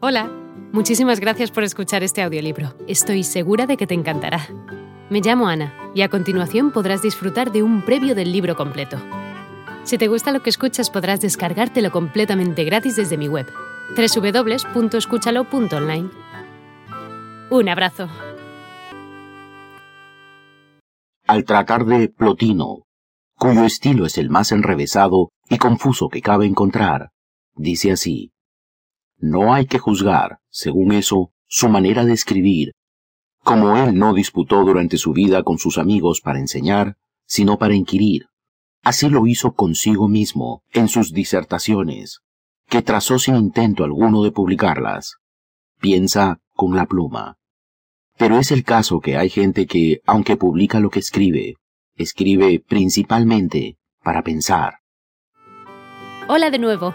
Hola, muchísimas gracias por escuchar este audiolibro. Estoy segura de que te encantará. Me llamo Ana y a continuación podrás disfrutar de un previo del libro completo. Si te gusta lo que escuchas podrás descargártelo completamente gratis desde mi web, www.escúchalo.online. Un abrazo. Al tratar de Plotino, cuyo estilo es el más enrevesado y confuso que cabe encontrar, dice así. No hay que juzgar, según eso, su manera de escribir. Como él no disputó durante su vida con sus amigos para enseñar, sino para inquirir. Así lo hizo consigo mismo en sus disertaciones, que trazó sin intento alguno de publicarlas. Piensa con la pluma. Pero es el caso que hay gente que, aunque publica lo que escribe, escribe principalmente para pensar. Hola de nuevo.